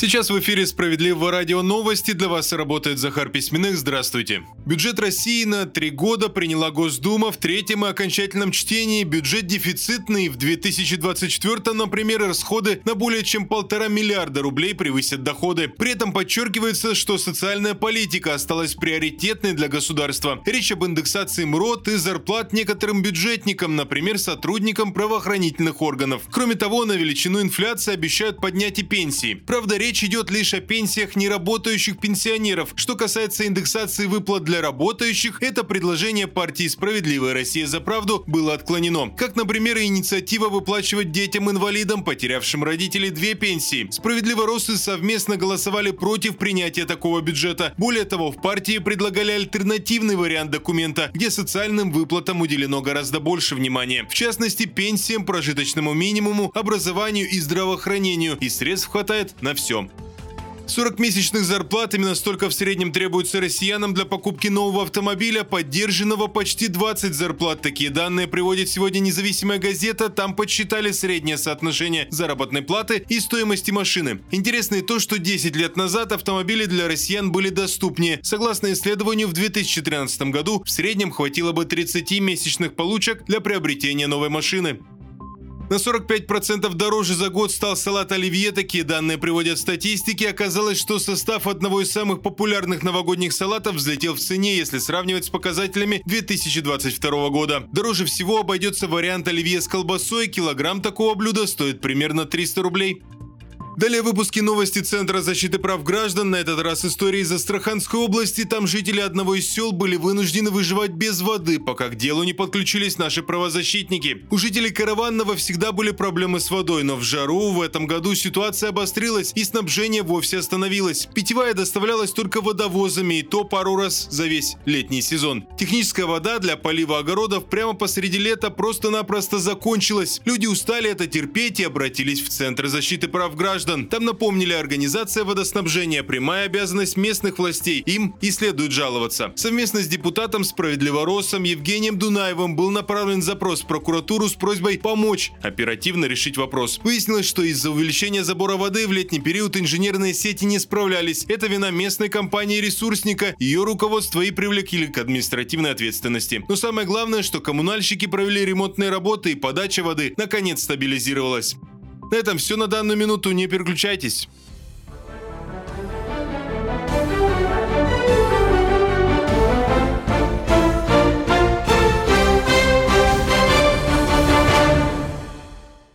Сейчас в эфире «Справедливого радио новости». Для вас работает Захар Письменных. Здравствуйте. Бюджет России на три года приняла Госдума в третьем и окончательном чтении. Бюджет дефицитный. В 2024, например, расходы на более чем полтора миллиарда рублей превысят доходы. При этом подчеркивается, что социальная политика осталась приоритетной для государства. Речь об индексации МРОТ и зарплат некоторым бюджетникам, например, сотрудникам правоохранительных органов. Кроме того, на величину инфляции обещают поднять и пенсии. Правда, речь речь идет лишь о пенсиях неработающих пенсионеров. Что касается индексации выплат для работающих, это предложение партии «Справедливая Россия за правду» было отклонено. Как, например, инициатива выплачивать детям-инвалидам, потерявшим родителей, две пенсии. Справедливоросы совместно голосовали против принятия такого бюджета. Более того, в партии предлагали альтернативный вариант документа, где социальным выплатам уделено гораздо больше внимания. В частности, пенсиям, прожиточному минимуму, образованию и здравоохранению. И средств хватает на все. 40 месячных зарплат именно столько в среднем требуется россиянам для покупки нового автомобиля, поддержанного почти 20 зарплат. Такие данные приводит сегодня независимая газета. Там подсчитали среднее соотношение заработной платы и стоимости машины. Интересно и то, что 10 лет назад автомобили для россиян были доступнее. Согласно исследованию, в 2013 году в среднем хватило бы 30 месячных получек для приобретения новой машины. На 45% дороже за год стал салат оливье. Такие данные приводят статистики. Оказалось, что состав одного из самых популярных новогодних салатов взлетел в цене, если сравнивать с показателями 2022 года. Дороже всего обойдется вариант оливье с колбасой. Килограмм такого блюда стоит примерно 300 рублей. Далее выпуски новости Центра защиты прав граждан. На этот раз истории из Астраханской области. Там жители одного из сел были вынуждены выживать без воды, пока к делу не подключились наши правозащитники. У жителей Караванного всегда были проблемы с водой, но в жару в этом году ситуация обострилась и снабжение вовсе остановилось. Питьевая доставлялась только водовозами и то пару раз за весь летний сезон. Техническая вода для полива огородов прямо посреди лета просто-напросто закончилась. Люди устали это терпеть и обратились в Центр защиты прав граждан граждан. Там напомнили организация водоснабжения, прямая обязанность местных властей. Им и следует жаловаться. Совместно с депутатом Справедливоросом Евгением Дунаевым был направлен запрос в прокуратуру с просьбой помочь оперативно решить вопрос. Выяснилось, что из-за увеличения забора воды в летний период инженерные сети не справлялись. Это вина местной компании-ресурсника, ее руководство и привлекли к административной ответственности. Но самое главное, что коммунальщики провели ремонтные работы и подача воды наконец стабилизировалась. На этом все на данную минуту. Не переключайтесь.